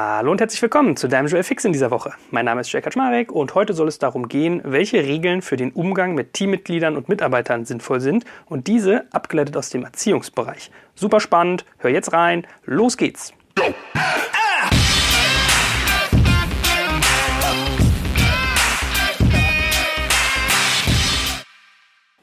Hallo und herzlich willkommen zu deinem Joel Fix in dieser Woche. Mein Name ist Jay Kaczmarek und heute soll es darum gehen, welche Regeln für den Umgang mit Teammitgliedern und Mitarbeitern sinnvoll sind und diese abgeleitet aus dem Erziehungsbereich. Super spannend, hör jetzt rein, los geht's. Go.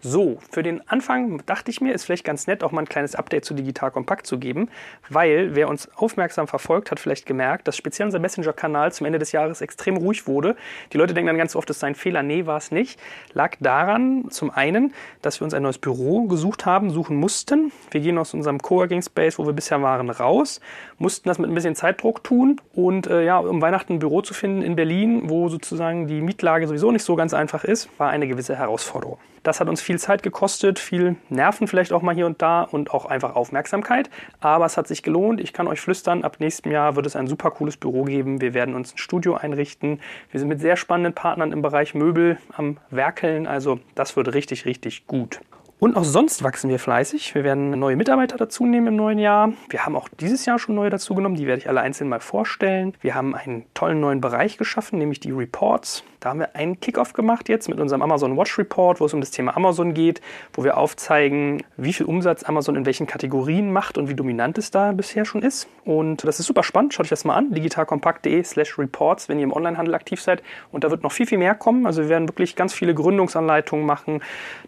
So, für den Anfang dachte ich mir, ist vielleicht ganz nett, auch mal ein kleines Update zu Digital Kompakt zu geben, weil wer uns aufmerksam verfolgt, hat vielleicht gemerkt, dass speziell unser Messenger-Kanal zum Ende des Jahres extrem ruhig wurde. Die Leute denken dann ganz oft, es sei ein Fehler. Nee, war es nicht. Lag daran, zum einen, dass wir uns ein neues Büro gesucht haben, suchen mussten. Wir gehen aus unserem Coworking Space, wo wir bisher waren, raus, mussten das mit ein bisschen Zeitdruck tun und äh, ja, um Weihnachten ein Büro zu finden in Berlin, wo sozusagen die Mietlage sowieso nicht so ganz einfach ist, war eine gewisse Herausforderung. Das hat uns viel Zeit gekostet, viel Nerven vielleicht auch mal hier und da und auch einfach Aufmerksamkeit. Aber es hat sich gelohnt. Ich kann euch flüstern, ab nächstem Jahr wird es ein super cooles Büro geben. Wir werden uns ein Studio einrichten. Wir sind mit sehr spannenden Partnern im Bereich Möbel am Werkeln. Also das wird richtig, richtig gut. Und auch sonst wachsen wir fleißig. Wir werden neue Mitarbeiter dazu nehmen im neuen Jahr. Wir haben auch dieses Jahr schon neue dazugenommen. Die werde ich alle einzeln mal vorstellen. Wir haben einen tollen neuen Bereich geschaffen, nämlich die Reports. Da haben wir einen Kickoff gemacht jetzt mit unserem Amazon Watch Report, wo es um das Thema Amazon geht, wo wir aufzeigen, wie viel Umsatz Amazon in welchen Kategorien macht und wie dominant es da bisher schon ist. Und das ist super spannend. Schaut euch das mal an. digitalkompakt.de slash reports, wenn ihr im Onlinehandel aktiv seid. Und da wird noch viel, viel mehr kommen. Also wir werden wirklich ganz viele Gründungsanleitungen machen,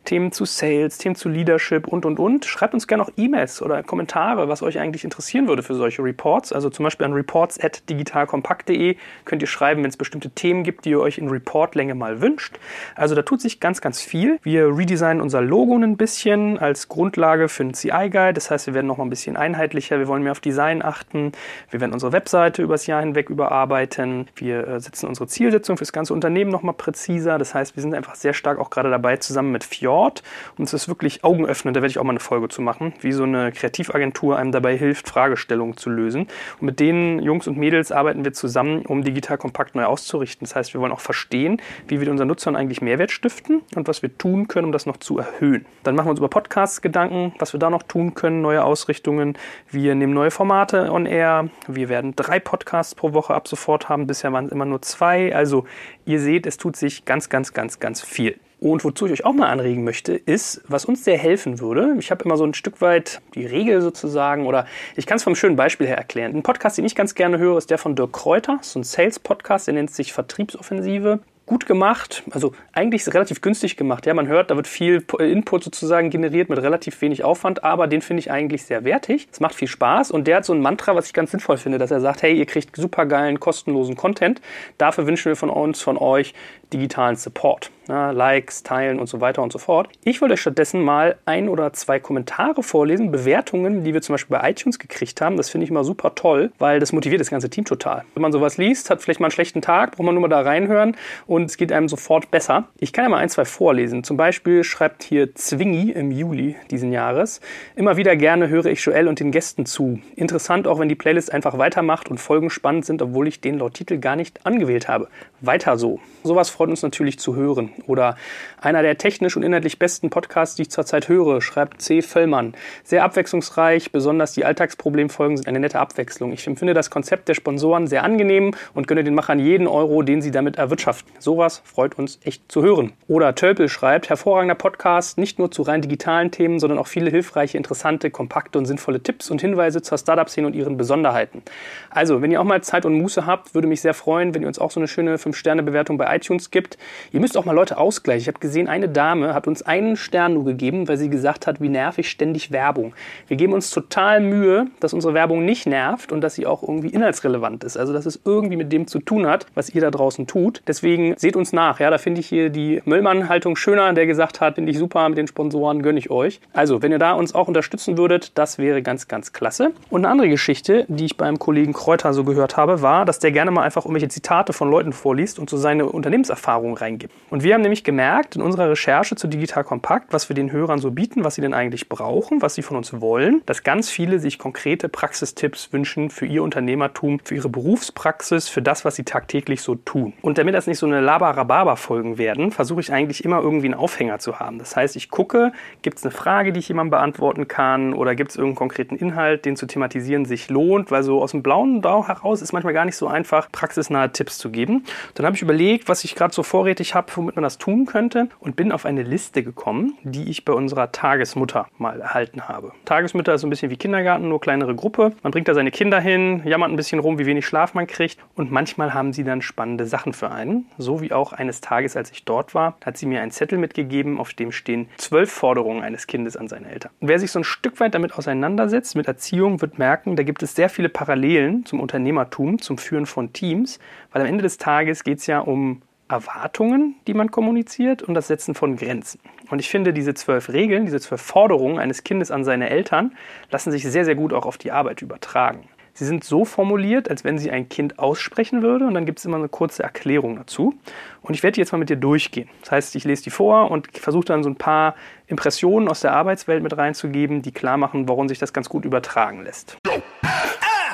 Themen zu Sales, Themen zu Leadership und, und, und. Schreibt uns gerne auch E-Mails oder Kommentare, was euch eigentlich interessieren würde für solche Reports. Also zum Beispiel an reports.digitalkompakt.de könnt ihr schreiben, wenn es bestimmte Themen gibt, die ihr euch in Reports Reportlänge mal wünscht. Also da tut sich ganz, ganz viel. Wir redesignen unser Logo ein bisschen als Grundlage für einen CI-Guide. Das heißt, wir werden noch mal ein bisschen einheitlicher. Wir wollen mehr auf Design achten. Wir werden unsere Webseite übers Jahr hinweg überarbeiten. Wir äh, setzen unsere Zielsetzung für das ganze Unternehmen noch mal präziser. Das heißt, wir sind einfach sehr stark auch gerade dabei, zusammen mit Fjord. Und es ist wirklich augenöffnend. Da werde ich auch mal eine Folge zu machen, wie so eine Kreativagentur einem dabei hilft, Fragestellungen zu lösen. Und mit den Jungs und Mädels arbeiten wir zusammen, um digital kompakt neu auszurichten. Das heißt, wir wollen auch verstehen, verstehen, wie wir unseren Nutzern eigentlich Mehrwert stiften und was wir tun können, um das noch zu erhöhen. Dann machen wir uns über Podcasts Gedanken, was wir da noch tun können, neue Ausrichtungen. Wir nehmen neue Formate on air. Wir werden drei Podcasts pro Woche ab sofort haben. Bisher waren es immer nur zwei. Also ihr seht, es tut sich ganz, ganz, ganz, ganz viel. Und wozu ich euch auch mal anregen möchte, ist, was uns sehr helfen würde. Ich habe immer so ein Stück weit die Regel sozusagen, oder ich kann es vom schönen Beispiel her erklären. Ein Podcast, den ich ganz gerne höre, ist der von Dirk Kräuter, so ein Sales-Podcast, der nennt sich Vertriebsoffensive gut gemacht, also eigentlich relativ günstig gemacht. Ja, man hört, da wird viel Input sozusagen generiert mit relativ wenig Aufwand, aber den finde ich eigentlich sehr wertig. Es macht viel Spaß und der hat so ein Mantra, was ich ganz sinnvoll finde, dass er sagt, hey, ihr kriegt super geilen, kostenlosen Content. Dafür wünschen wir von uns, von euch digitalen Support. Ja, Likes, Teilen und so weiter und so fort. Ich wollte euch stattdessen mal ein oder zwei Kommentare vorlesen, Bewertungen, die wir zum Beispiel bei iTunes gekriegt haben. Das finde ich immer super toll, weil das motiviert das ganze Team total. Wenn man sowas liest, hat vielleicht mal einen schlechten Tag, braucht man nur mal da reinhören und es geht einem sofort besser. Ich kann ja mal ein, zwei vorlesen. Zum Beispiel schreibt hier Zwingi im Juli diesen Jahres. Immer wieder gerne höre ich Joel und den Gästen zu. Interessant auch, wenn die Playlist einfach weitermacht und Folgen spannend sind, obwohl ich den laut Titel gar nicht angewählt habe. Weiter so. Sowas freut uns natürlich zu hören. Oder einer der technisch und inhaltlich besten Podcasts, die ich zurzeit höre, schreibt C. Völlmann. Sehr abwechslungsreich, besonders die Alltagsproblemfolgen sind eine nette Abwechslung. Ich empfinde das Konzept der Sponsoren sehr angenehm und gönne den Machern jeden Euro, den sie damit erwirtschaften. Sowas freut uns echt zu hören. Oder Tölpel schreibt, hervorragender Podcast, nicht nur zu rein digitalen Themen, sondern auch viele hilfreiche, interessante, kompakte und sinnvolle Tipps und Hinweise zur Startup-Szene und ihren Besonderheiten. Also, wenn ihr auch mal Zeit und Muße habt, würde mich sehr freuen, wenn ihr uns auch so eine schöne 5-Sterne-Bewertung bei iTunes gibt. Ihr müsst auch mal Leute ausgleichen. Ich habe gesehen, eine Dame hat uns einen Stern nur gegeben, weil sie gesagt hat, wie nervig ständig Werbung. Wir geben uns total Mühe, dass unsere Werbung nicht nervt und dass sie auch irgendwie inhaltsrelevant ist. Also, dass es irgendwie mit dem zu tun hat, was ihr da draußen tut. Deswegen seht uns nach. Ja, da finde ich hier die Möllmann-Haltung schöner, der gesagt hat, finde ich super mit den Sponsoren, gönne ich euch. Also, wenn ihr da uns auch unterstützen würdet, das wäre ganz, ganz klasse. Und eine andere Geschichte, die ich beim Kollegen Kräuter so gehört habe, war, dass der gerne mal einfach irgendwelche Zitate von Leuten vorliest und so seine Unternehmenserfahrung reingibt. Und wir haben nämlich gemerkt in unserer Recherche zu Digital Kompakt, was wir den Hörern so bieten, was sie denn eigentlich brauchen, was sie von uns wollen, dass ganz viele sich konkrete Praxistipps wünschen für ihr Unternehmertum, für ihre Berufspraxis, für das, was sie tagtäglich so tun. Und damit das nicht so eine Labarababa-Folgen werden, versuche ich eigentlich immer irgendwie einen Aufhänger zu haben. Das heißt, ich gucke, gibt es eine Frage, die ich jemandem beantworten kann oder gibt es irgendeinen konkreten Inhalt, den zu thematisieren sich lohnt, weil so aus dem blauen Bau heraus ist manchmal gar nicht so einfach, praxisnahe Tipps zu geben. Dann habe ich überlegt, was ich gerade so vorrätig habe, womit man das tun könnte und bin auf eine Liste gekommen, die ich bei unserer Tagesmutter mal erhalten habe. Tagesmutter ist so ein bisschen wie Kindergarten, nur kleinere Gruppe. Man bringt da seine Kinder hin, jammert ein bisschen rum, wie wenig Schlaf man kriegt und manchmal haben sie dann spannende Sachen für einen. So wie auch eines Tages, als ich dort war, hat sie mir einen Zettel mitgegeben, auf dem stehen zwölf Forderungen eines Kindes an seine Eltern. Und wer sich so ein Stück weit damit auseinandersetzt, mit Erziehung, wird merken, da gibt es sehr viele Parallelen zum Unternehmertum, zum Führen von Teams, weil am Ende des Tages geht es ja um Erwartungen, die man kommuniziert und das Setzen von Grenzen. Und ich finde, diese zwölf Regeln, diese zwölf Forderungen eines Kindes an seine Eltern lassen sich sehr, sehr gut auch auf die Arbeit übertragen. Sie sind so formuliert, als wenn sie ein Kind aussprechen würde und dann gibt es immer eine kurze Erklärung dazu. Und ich werde die jetzt mal mit dir durchgehen. Das heißt, ich lese die vor und versuche dann so ein paar Impressionen aus der Arbeitswelt mit reinzugeben, die klar machen, warum sich das ganz gut übertragen lässt.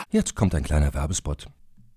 Jetzt kommt ein kleiner Werbespot.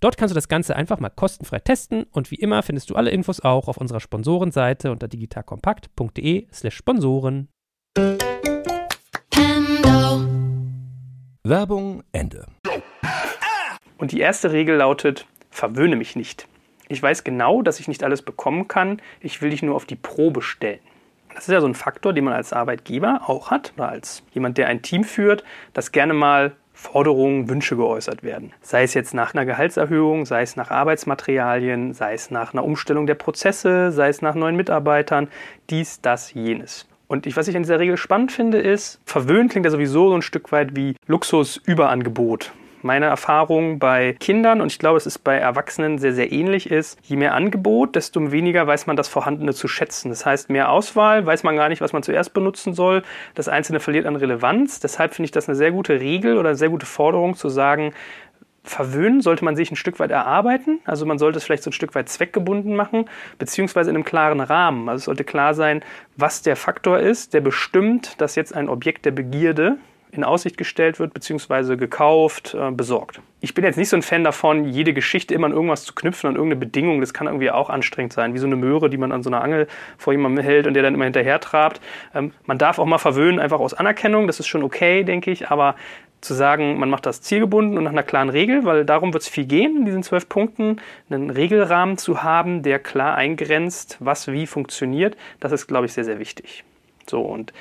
Dort kannst du das Ganze einfach mal kostenfrei testen und wie immer findest du alle Infos auch auf unserer Sponsorenseite unter digitalkompakt.de/slash Sponsoren. Werbung Ende. Und die erste Regel lautet: Verwöhne mich nicht. Ich weiß genau, dass ich nicht alles bekommen kann. Ich will dich nur auf die Probe stellen. Das ist ja so ein Faktor, den man als Arbeitgeber auch hat oder als jemand, der ein Team führt, das gerne mal Forderungen, Wünsche geäußert werden. Sei es jetzt nach einer Gehaltserhöhung, sei es nach Arbeitsmaterialien, sei es nach einer Umstellung der Prozesse, sei es nach neuen Mitarbeitern, dies, das, jenes. Und ich, was ich in dieser Regel spannend finde, ist, verwöhnt klingt ja sowieso so ein Stück weit wie Luxusüberangebot meine Erfahrung bei Kindern und ich glaube, es ist bei Erwachsenen sehr, sehr ähnlich ist, je mehr Angebot, desto weniger weiß man das Vorhandene zu schätzen. Das heißt, mehr Auswahl, weiß man gar nicht, was man zuerst benutzen soll. Das Einzelne verliert an Relevanz. Deshalb finde ich das eine sehr gute Regel oder eine sehr gute Forderung zu sagen, Verwöhnen sollte man sich ein Stück weit erarbeiten. Also man sollte es vielleicht so ein Stück weit zweckgebunden machen, beziehungsweise in einem klaren Rahmen. Also es sollte klar sein, was der Faktor ist, der bestimmt, dass jetzt ein Objekt der Begierde in Aussicht gestellt wird, beziehungsweise gekauft, äh, besorgt. Ich bin jetzt nicht so ein Fan davon, jede Geschichte immer an irgendwas zu knüpfen, an irgendeine Bedingung. Das kann irgendwie auch anstrengend sein, wie so eine Möhre, die man an so einer Angel vor jemandem hält und der dann immer hinterher trabt. Ähm, man darf auch mal verwöhnen, einfach aus Anerkennung. Das ist schon okay, denke ich. Aber zu sagen, man macht das zielgebunden und nach einer klaren Regel, weil darum wird es viel gehen, in diesen zwölf Punkten, einen Regelrahmen zu haben, der klar eingrenzt, was wie funktioniert, das ist, glaube ich, sehr, sehr wichtig. So, und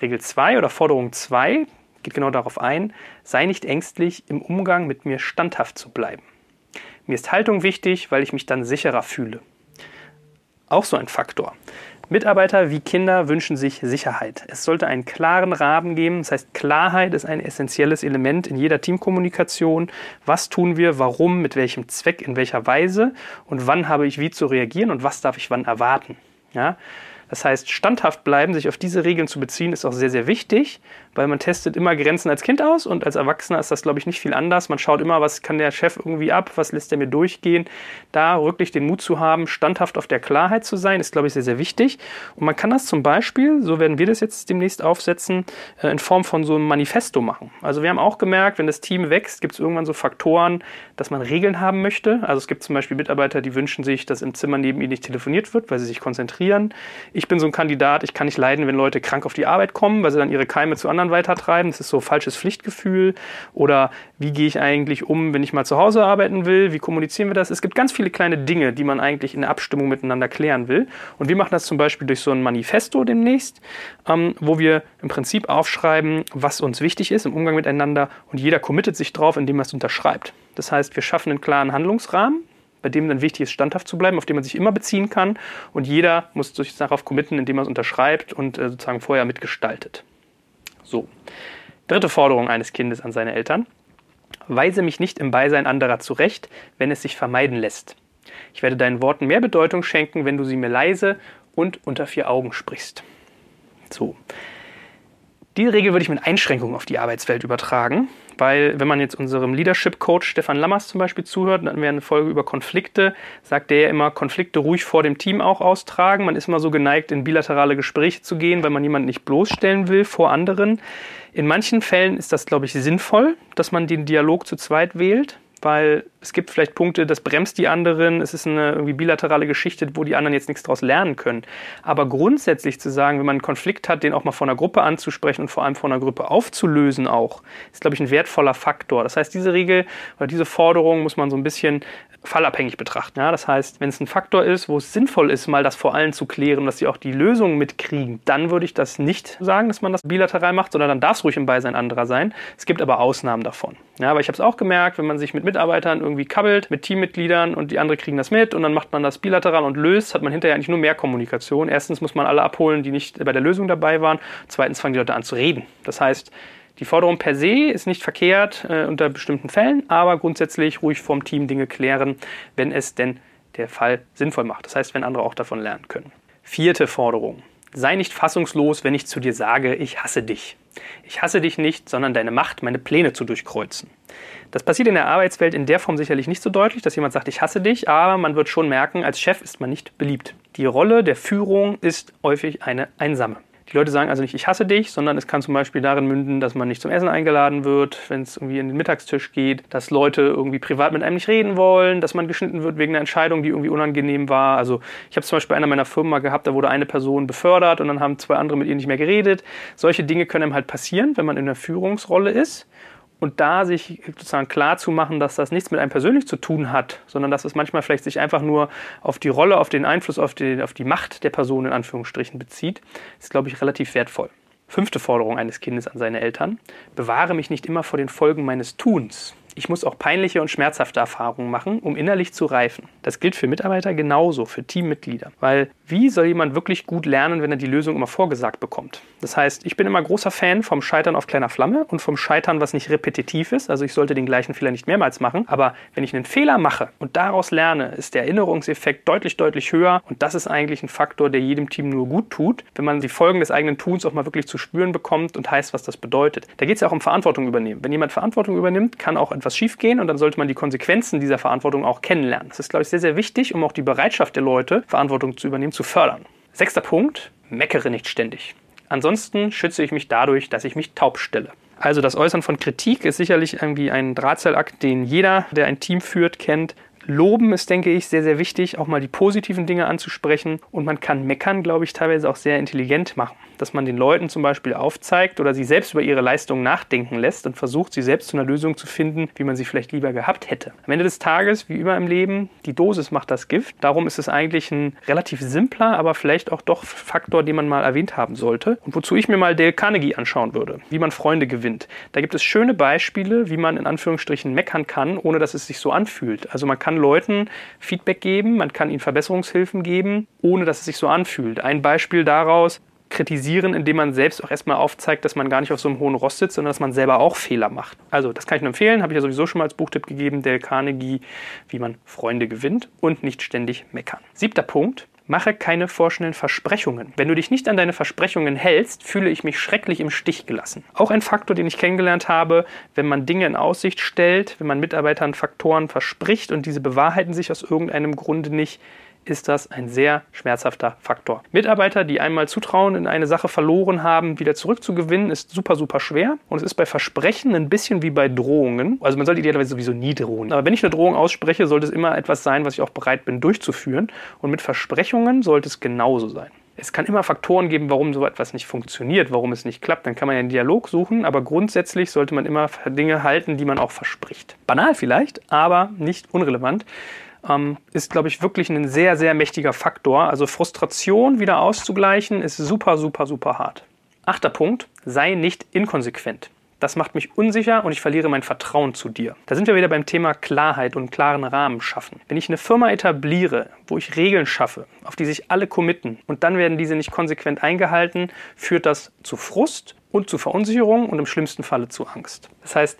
Regel 2 oder Forderung 2 geht genau darauf ein, sei nicht ängstlich, im Umgang mit mir standhaft zu bleiben. Mir ist Haltung wichtig, weil ich mich dann sicherer fühle. Auch so ein Faktor. Mitarbeiter wie Kinder wünschen sich Sicherheit. Es sollte einen klaren Rahmen geben. Das heißt, Klarheit ist ein essentielles Element in jeder Teamkommunikation. Was tun wir, warum, mit welchem Zweck, in welcher Weise und wann habe ich wie zu reagieren und was darf ich wann erwarten. Ja? Das heißt, standhaft bleiben, sich auf diese Regeln zu beziehen, ist auch sehr, sehr wichtig, weil man testet immer Grenzen als Kind aus und als Erwachsener ist das, glaube ich, nicht viel anders. Man schaut immer, was kann der Chef irgendwie ab, was lässt er mir durchgehen. Da wirklich den Mut zu haben, standhaft auf der Klarheit zu sein, ist, glaube ich, sehr, sehr wichtig. Und man kann das zum Beispiel, so werden wir das jetzt demnächst aufsetzen, äh, in Form von so einem Manifesto machen. Also wir haben auch gemerkt, wenn das Team wächst, gibt es irgendwann so Faktoren, dass man Regeln haben möchte. Also es gibt zum Beispiel Mitarbeiter, die wünschen sich, dass im Zimmer neben ihnen nicht telefoniert wird, weil sie sich konzentrieren. Ich ich bin so ein Kandidat, ich kann nicht leiden, wenn Leute krank auf die Arbeit kommen, weil sie dann ihre Keime zu anderen weitertreiben. Das ist so falsches Pflichtgefühl. Oder wie gehe ich eigentlich um, wenn ich mal zu Hause arbeiten will? Wie kommunizieren wir das? Es gibt ganz viele kleine Dinge, die man eigentlich in der Abstimmung miteinander klären will. Und wir machen das zum Beispiel durch so ein Manifesto demnächst, ähm, wo wir im Prinzip aufschreiben, was uns wichtig ist im Umgang miteinander und jeder committet sich drauf, indem er es unterschreibt. Das heißt, wir schaffen einen klaren Handlungsrahmen, bei dem dann wichtig ist, standhaft zu bleiben, auf den man sich immer beziehen kann. Und jeder muss sich darauf committen, indem er es unterschreibt und äh, sozusagen vorher mitgestaltet. So. Dritte Forderung eines Kindes an seine Eltern. Weise mich nicht im Beisein anderer zurecht, wenn es sich vermeiden lässt. Ich werde deinen Worten mehr Bedeutung schenken, wenn du sie mir leise und unter vier Augen sprichst. So. Diese Regel würde ich mit Einschränkungen auf die Arbeitswelt übertragen, weil wenn man jetzt unserem Leadership-Coach Stefan Lammers zum Beispiel zuhört, dann hatten wir eine Folge über Konflikte, sagt der ja immer, Konflikte ruhig vor dem Team auch austragen. Man ist immer so geneigt, in bilaterale Gespräche zu gehen, weil man jemanden nicht bloßstellen will vor anderen. In manchen Fällen ist das, glaube ich, sinnvoll, dass man den Dialog zu zweit wählt, weil es gibt vielleicht Punkte, das bremst die anderen, es ist eine irgendwie bilaterale Geschichte, wo die anderen jetzt nichts daraus lernen können. Aber grundsätzlich zu sagen, wenn man einen Konflikt hat, den auch mal vor einer Gruppe anzusprechen und vor allem vor einer Gruppe aufzulösen auch, ist, glaube ich, ein wertvoller Faktor. Das heißt, diese Regel oder diese Forderung muss man so ein bisschen fallabhängig betrachten. Ja, das heißt, wenn es ein Faktor ist, wo es sinnvoll ist, mal das vor allen zu klären, dass sie auch die Lösung mitkriegen, dann würde ich das nicht sagen, dass man das bilateral macht, sondern dann darf es ruhig im Beisein anderer sein. Es gibt aber Ausnahmen davon. Ja, aber ich habe es auch gemerkt, wenn man sich mit Mitarbeitern irgendwie kabbelt, mit Teammitgliedern und die anderen kriegen das mit und dann macht man das bilateral und löst, hat man hinterher eigentlich nur mehr Kommunikation. Erstens muss man alle abholen, die nicht bei der Lösung dabei waren. Zweitens fangen die Leute an zu reden. Das heißt, die Forderung per se ist nicht verkehrt äh, unter bestimmten Fällen, aber grundsätzlich ruhig vom Team Dinge klären, wenn es denn der Fall sinnvoll macht. Das heißt, wenn andere auch davon lernen können. Vierte Forderung. Sei nicht fassungslos, wenn ich zu dir sage, ich hasse dich. Ich hasse dich nicht, sondern deine Macht, meine Pläne zu durchkreuzen. Das passiert in der Arbeitswelt in der Form sicherlich nicht so deutlich, dass jemand sagt, ich hasse dich, aber man wird schon merken, als Chef ist man nicht beliebt. Die Rolle der Führung ist häufig eine einsame. Die Leute sagen also nicht, ich hasse dich, sondern es kann zum Beispiel darin münden, dass man nicht zum Essen eingeladen wird, wenn es irgendwie in den Mittagstisch geht, dass Leute irgendwie privat mit einem nicht reden wollen, dass man geschnitten wird wegen einer Entscheidung, die irgendwie unangenehm war. Also ich habe zum Beispiel einer meiner Firmen mal gehabt, da wurde eine Person befördert und dann haben zwei andere mit ihr nicht mehr geredet. Solche Dinge können einem halt passieren, wenn man in der Führungsrolle ist und da sich sozusagen klar zu machen, dass das nichts mit einem persönlich zu tun hat, sondern dass es manchmal vielleicht sich einfach nur auf die Rolle, auf den Einfluss, auf die, auf die Macht der Person in Anführungsstrichen bezieht, ist, glaube ich, relativ wertvoll. Fünfte Forderung eines Kindes an seine Eltern. Bewahre mich nicht immer vor den Folgen meines Tuns. Ich muss auch peinliche und schmerzhafte Erfahrungen machen, um innerlich zu reifen. Das gilt für Mitarbeiter genauso, für Teammitglieder. Weil wie soll jemand wirklich gut lernen, wenn er die Lösung immer vorgesagt bekommt? Das heißt, ich bin immer großer Fan vom Scheitern auf kleiner Flamme und vom Scheitern, was nicht repetitiv ist. Also ich sollte den gleichen Fehler nicht mehrmals machen. Aber wenn ich einen Fehler mache und daraus lerne, ist der Erinnerungseffekt deutlich, deutlich höher. Und das ist eigentlich ein Faktor, der jedem Team nur gut tut, wenn man die Folgen des eigenen Tuns auch mal wirklich zu spüren bekommt und heißt, was das bedeutet. Da geht es ja auch um Verantwortung übernehmen. Wenn jemand Verantwortung übernimmt, kann auch etwas schiefgehen und dann sollte man die Konsequenzen dieser Verantwortung auch kennenlernen. Das ist, glaube ich, sehr, sehr wichtig, um auch die Bereitschaft der Leute, Verantwortung zu übernehmen, zu fördern. Sechster Punkt, meckere nicht ständig. Ansonsten schütze ich mich dadurch, dass ich mich taub stelle. Also das Äußern von Kritik ist sicherlich irgendwie ein Drahtseilakt, den jeder, der ein Team führt, kennt. Loben ist, denke ich, sehr, sehr wichtig, auch mal die positiven Dinge anzusprechen. Und man kann meckern, glaube ich, teilweise auch sehr intelligent machen. Dass man den Leuten zum Beispiel aufzeigt oder sie selbst über ihre Leistung nachdenken lässt und versucht, sie selbst zu einer Lösung zu finden, wie man sie vielleicht lieber gehabt hätte. Am Ende des Tages, wie immer im Leben, die Dosis macht das Gift. Darum ist es eigentlich ein relativ simpler, aber vielleicht auch doch Faktor, den man mal erwähnt haben sollte. Und wozu ich mir mal Dale Carnegie anschauen würde, wie man Freunde gewinnt. Da gibt es schöne Beispiele, wie man in Anführungsstrichen meckern kann, ohne dass es sich so anfühlt. Also man kann kann Leuten Feedback geben, man kann ihnen Verbesserungshilfen geben, ohne dass es sich so anfühlt. Ein Beispiel daraus, kritisieren, indem man selbst auch erstmal aufzeigt, dass man gar nicht auf so einem hohen Rost sitzt, sondern dass man selber auch Fehler macht. Also, das kann ich nur empfehlen, habe ich ja sowieso schon mal als Buchtipp gegeben, Dale Carnegie, wie man Freunde gewinnt und nicht ständig meckern. Siebter Punkt, Mache keine vorschnellen Versprechungen. Wenn du dich nicht an deine Versprechungen hältst, fühle ich mich schrecklich im Stich gelassen. Auch ein Faktor, den ich kennengelernt habe, wenn man Dinge in Aussicht stellt, wenn man Mitarbeitern Faktoren verspricht und diese bewahrheiten sich aus irgendeinem Grunde nicht, ist das ein sehr schmerzhafter Faktor. Mitarbeiter, die einmal Zutrauen in eine Sache verloren haben, wieder zurückzugewinnen, ist super, super schwer. Und es ist bei Versprechen ein bisschen wie bei Drohungen. Also man sollte idealerweise sowieso nie drohen. Aber wenn ich eine Drohung ausspreche, sollte es immer etwas sein, was ich auch bereit bin durchzuführen. Und mit Versprechungen sollte es genauso sein. Es kann immer Faktoren geben, warum so etwas nicht funktioniert, warum es nicht klappt. Dann kann man ja einen Dialog suchen, aber grundsätzlich sollte man immer Dinge halten, die man auch verspricht. Banal vielleicht, aber nicht unrelevant. Ähm, ist, glaube ich, wirklich ein sehr, sehr mächtiger Faktor. Also Frustration wieder auszugleichen, ist super, super, super hart. Achter Punkt, sei nicht inkonsequent. Das macht mich unsicher und ich verliere mein Vertrauen zu dir. Da sind wir wieder beim Thema Klarheit und klaren Rahmen schaffen. Wenn ich eine Firma etabliere, wo ich Regeln schaffe, auf die sich alle committen und dann werden diese nicht konsequent eingehalten, führt das zu Frust und zu Verunsicherung und im schlimmsten Falle zu Angst. Das heißt,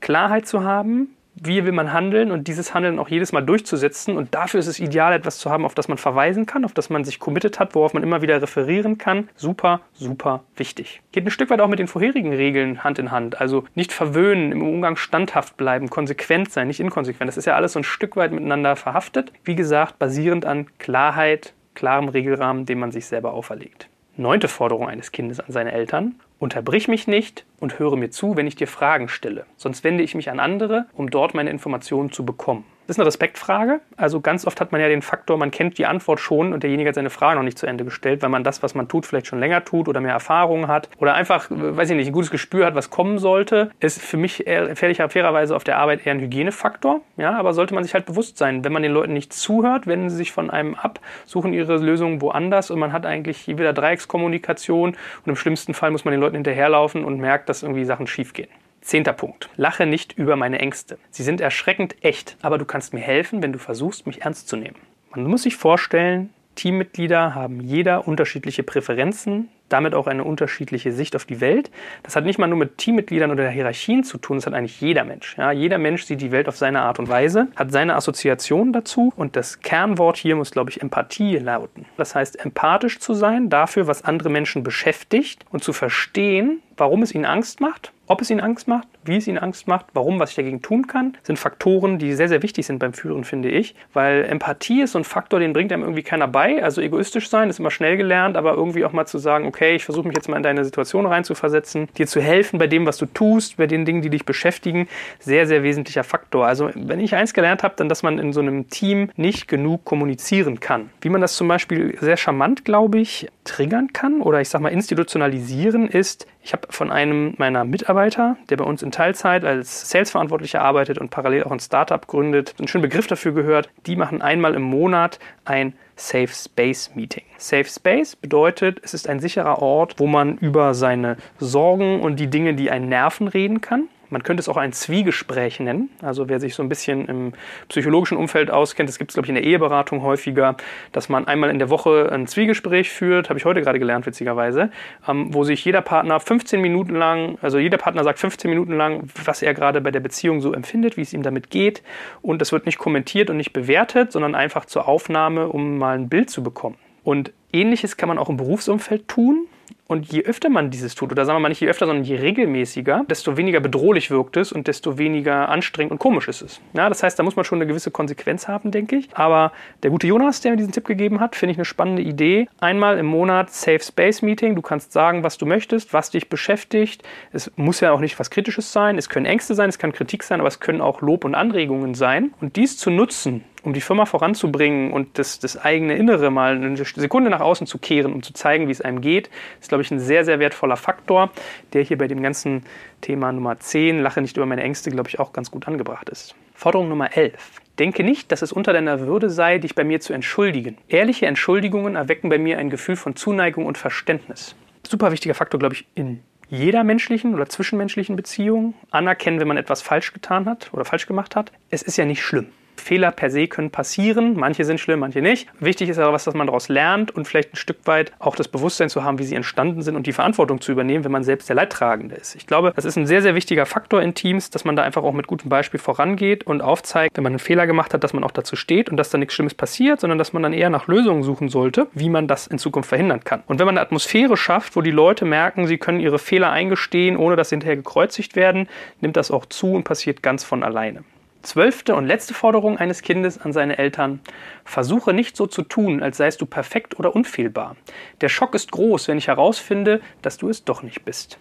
Klarheit zu haben, wie will man handeln und dieses Handeln auch jedes Mal durchzusetzen. Und dafür ist es ideal, etwas zu haben, auf das man verweisen kann, auf das man sich committed hat, worauf man immer wieder referieren kann. Super, super wichtig. Geht ein Stück weit auch mit den vorherigen Regeln Hand in Hand. Also nicht verwöhnen, im Umgang standhaft bleiben, konsequent sein, nicht inkonsequent. Das ist ja alles so ein Stück weit miteinander verhaftet. Wie gesagt, basierend an Klarheit, klarem Regelrahmen, den man sich selber auferlegt. Neunte Forderung eines Kindes an seine Eltern. Unterbrich mich nicht und höre mir zu, wenn ich dir Fragen stelle. Sonst wende ich mich an andere, um dort meine Informationen zu bekommen. Das ist eine Respektfrage. Also ganz oft hat man ja den Faktor, man kennt die Antwort schon und derjenige hat seine Frage noch nicht zu Ende gestellt, weil man das, was man tut, vielleicht schon länger tut oder mehr Erfahrung hat oder einfach, weiß ich nicht, ein gutes Gespür hat, was kommen sollte. Ist für mich eher, fairerweise auf der Arbeit eher ein Hygienefaktor. Ja, aber sollte man sich halt bewusst sein, wenn man den Leuten nicht zuhört, wenden sie sich von einem ab, suchen ihre Lösungen woanders und man hat eigentlich wieder Dreieckskommunikation und im schlimmsten Fall muss man den Leuten hinterherlaufen und merkt, dass irgendwie Sachen schiefgehen. Zehnter Punkt. Lache nicht über meine Ängste. Sie sind erschreckend echt, aber du kannst mir helfen, wenn du versuchst, mich ernst zu nehmen. Man muss sich vorstellen, Teammitglieder haben jeder unterschiedliche Präferenzen, damit auch eine unterschiedliche Sicht auf die Welt. Das hat nicht mal nur mit Teammitgliedern oder Hierarchien zu tun, das hat eigentlich jeder Mensch. Ja, jeder Mensch sieht die Welt auf seine Art und Weise, hat seine Assoziationen dazu und das Kernwort hier muss, glaube ich, Empathie lauten. Das heißt, empathisch zu sein dafür, was andere Menschen beschäftigt und zu verstehen, warum es ihnen Angst macht ob es ihnen Angst macht, wie es ihnen Angst macht, warum, was ich dagegen tun kann, sind Faktoren, die sehr, sehr wichtig sind beim Führen, finde ich. Weil Empathie ist so ein Faktor, den bringt einem irgendwie keiner bei. Also egoistisch sein ist immer schnell gelernt, aber irgendwie auch mal zu sagen, okay, ich versuche mich jetzt mal in deine Situation reinzuversetzen, dir zu helfen bei dem, was du tust, bei den Dingen, die dich beschäftigen, sehr, sehr wesentlicher Faktor. Also wenn ich eins gelernt habe, dann, dass man in so einem Team nicht genug kommunizieren kann. Wie man das zum Beispiel sehr charmant, glaube ich, triggern kann oder ich sag mal institutionalisieren ist, ich habe von einem meiner Mitarbeiter, der bei uns in Teilzeit als Sales-Verantwortlicher arbeitet und parallel auch ein Startup gründet, einen schönen Begriff dafür gehört. Die machen einmal im Monat ein Safe Space Meeting. Safe Space bedeutet, es ist ein sicherer Ort, wo man über seine Sorgen und die Dinge, die einen nerven, reden kann. Man könnte es auch ein Zwiegespräch nennen. Also wer sich so ein bisschen im psychologischen Umfeld auskennt, das gibt es, glaube ich, in der Eheberatung häufiger, dass man einmal in der Woche ein Zwiegespräch führt, habe ich heute gerade gelernt, witzigerweise, ähm, wo sich jeder Partner 15 Minuten lang, also jeder Partner sagt 15 Minuten lang, was er gerade bei der Beziehung so empfindet, wie es ihm damit geht. Und das wird nicht kommentiert und nicht bewertet, sondern einfach zur Aufnahme, um mal ein Bild zu bekommen. Und ähnliches kann man auch im Berufsumfeld tun. Und je öfter man dieses tut, oder sagen wir mal nicht je öfter, sondern je regelmäßiger, desto weniger bedrohlich wirkt es und desto weniger anstrengend und komisch ist es. Ja, das heißt, da muss man schon eine gewisse Konsequenz haben, denke ich. Aber der gute Jonas, der mir diesen Tipp gegeben hat, finde ich eine spannende Idee. Einmal im Monat Safe Space Meeting. Du kannst sagen, was du möchtest, was dich beschäftigt. Es muss ja auch nicht was Kritisches sein. Es können Ängste sein, es kann Kritik sein, aber es können auch Lob und Anregungen sein. Und dies zu nutzen, um die Firma voranzubringen und das, das eigene Innere mal eine Sekunde nach außen zu kehren, um zu zeigen, wie es einem geht, ist, glaube ich, ein sehr, sehr wertvoller Faktor, der hier bei dem ganzen Thema Nummer 10, Lache nicht über meine Ängste, glaube ich, auch ganz gut angebracht ist. Forderung Nummer 11. Denke nicht, dass es unter deiner Würde sei, dich bei mir zu entschuldigen. Ehrliche Entschuldigungen erwecken bei mir ein Gefühl von Zuneigung und Verständnis. Super wichtiger Faktor, glaube ich, in jeder menschlichen oder zwischenmenschlichen Beziehung. Anerkennen, wenn man etwas falsch getan hat oder falsch gemacht hat. Es ist ja nicht schlimm. Fehler per se können passieren. Manche sind schlimm, manche nicht. Wichtig ist aber was, dass man daraus lernt und vielleicht ein Stück weit auch das Bewusstsein zu haben, wie sie entstanden sind und die Verantwortung zu übernehmen, wenn man selbst der Leidtragende ist. Ich glaube, das ist ein sehr, sehr wichtiger Faktor in Teams, dass man da einfach auch mit gutem Beispiel vorangeht und aufzeigt, wenn man einen Fehler gemacht hat, dass man auch dazu steht und dass da nichts Schlimmes passiert, sondern dass man dann eher nach Lösungen suchen sollte, wie man das in Zukunft verhindern kann. Und wenn man eine Atmosphäre schafft, wo die Leute merken, sie können ihre Fehler eingestehen, ohne dass sie hinterher gekreuzigt werden, nimmt das auch zu und passiert ganz von alleine. Zwölfte und letzte Forderung eines Kindes an seine Eltern. Versuche nicht so zu tun, als seist du perfekt oder unfehlbar. Der Schock ist groß, wenn ich herausfinde, dass du es doch nicht bist.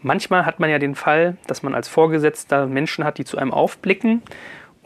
Manchmal hat man ja den Fall, dass man als Vorgesetzter Menschen hat, die zu einem aufblicken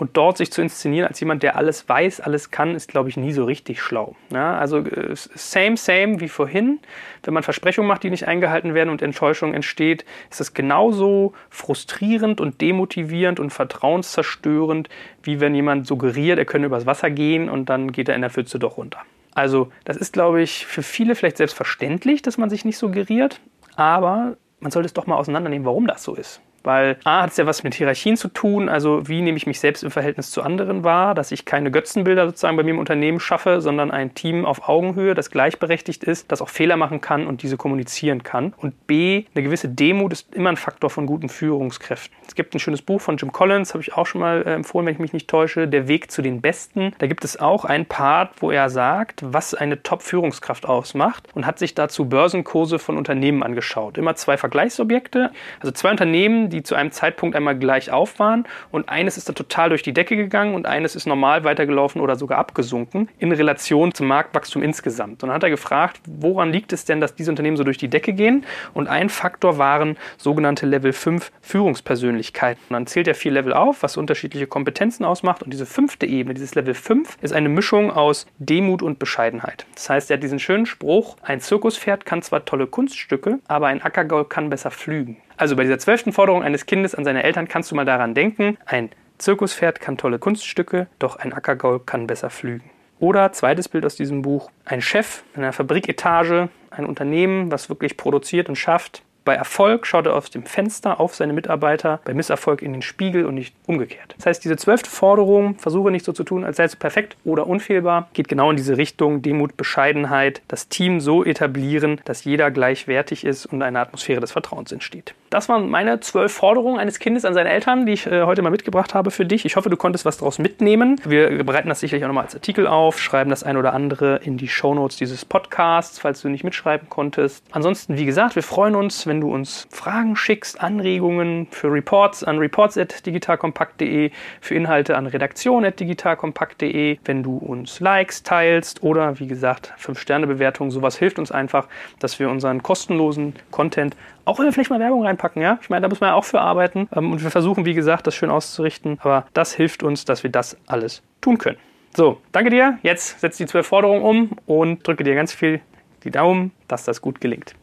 Und dort sich zu inszenieren als jemand, der alles weiß, alles kann, ist, glaube ich, nie so richtig schlau. Ja, also äh, same, same wie vorhin. Wenn man Versprechungen macht, die nicht eingehalten werden und Enttäuschung entsteht, ist das genauso frustrierend und demotivierend und vertrauenszerstörend, wie wenn jemand suggeriert, er könne übers Wasser gehen und dann geht er in der Pfütze doch runter. Also das ist, glaube ich, für viele vielleicht selbstverständlich, dass man sich nicht suggeriert, aber man sollte es doch mal auseinandernehmen, warum das so ist. Weil A hat es ja was mit Hierarchien zu tun, also wie nehme ich mich selbst im Verhältnis zu anderen wahr, dass ich keine Götzenbilder sozusagen bei mir im Unternehmen schaffe, sondern ein Team auf Augenhöhe, das gleichberechtigt ist, das auch Fehler machen kann und diese kommunizieren kann. Und B, eine gewisse Demut ist immer ein Faktor von guten Führungskräften. Es gibt ein schönes Buch von Jim Collins, habe ich auch schon mal äh, empfohlen, wenn ich mich nicht täusche, Der Weg zu den Besten. Da gibt es auch einen Part, wo er sagt, was eine Top-Führungskraft ausmacht und hat sich dazu Börsenkurse von Unternehmen angeschaut. Immer zwei Vergleichsobjekte, also zwei Unternehmen, die zu einem Zeitpunkt einmal gleich auf waren und eines ist da total durch die Decke gegangen und eines ist normal weitergelaufen oder sogar abgesunken in Relation zum Marktwachstum insgesamt. Und dann hat er gefragt, woran liegt es denn, dass diese Unternehmen so durch die Decke gehen? Und ein Faktor waren sogenannte Level 5 Führungspersönlichkeiten. Und dann zählt er vier Level auf, was unterschiedliche Kompetenzen ausmacht. Und diese fünfte Ebene, dieses Level 5, ist eine Mischung aus Demut und Bescheidenheit. Das heißt, er hat diesen schönen Spruch, ein Zirkuspferd kann zwar tolle Kunststücke, aber ein Ackergaul kann besser flügen. Also bei dieser zwölften Forderung eines Kindes an seine Eltern kannst du mal daran denken, ein Zirkuspferd kann tolle Kunststücke, doch ein Ackergaul kann besser flügen. Oder zweites Bild aus diesem Buch, ein Chef in einer Fabriketage, ein Unternehmen, was wirklich produziert und schafft, bei Erfolg schaut er aus dem Fenster auf seine Mitarbeiter, bei Misserfolg in den Spiegel und nicht umgekehrt. Das heißt, diese zwölfte Forderung, versuche nicht so zu tun, als sei es perfekt oder unfehlbar, geht genau in diese Richtung Demut, Bescheidenheit, das Team so etablieren, dass jeder gleichwertig ist und eine Atmosphäre des Vertrauens entsteht. Das waren meine zwölf Forderungen eines Kindes an seine Eltern, die ich äh, heute mal mitgebracht habe für dich. Ich hoffe, du konntest was daraus mitnehmen. Wir bereiten das sicherlich auch nochmal als Artikel auf, schreiben das ein oder andere in die Shownotes dieses Podcasts, falls du nicht mitschreiben konntest. Ansonsten, wie gesagt, wir freuen uns, wenn du uns Fragen schickst, Anregungen für Reports an reports.digitalkompakt.de, für Inhalte an redaktion.digitalkompakt.de, wenn du uns likes, teilst oder wie gesagt, 5-Sterne-Bewertungen, sowas hilft uns einfach, dass wir unseren kostenlosen Content auch wenn wir vielleicht mal Werbung reinpacken, ja. Ich meine, da muss man ja auch für arbeiten. Ähm, und wir versuchen, wie gesagt, das schön auszurichten. Aber das hilft uns, dass wir das alles tun können. So, danke dir. Jetzt setz die zwölf Forderungen um und drücke dir ganz viel die Daumen, dass das gut gelingt.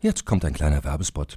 Jetzt kommt ein kleiner Werbespot.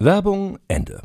Werbung Ende.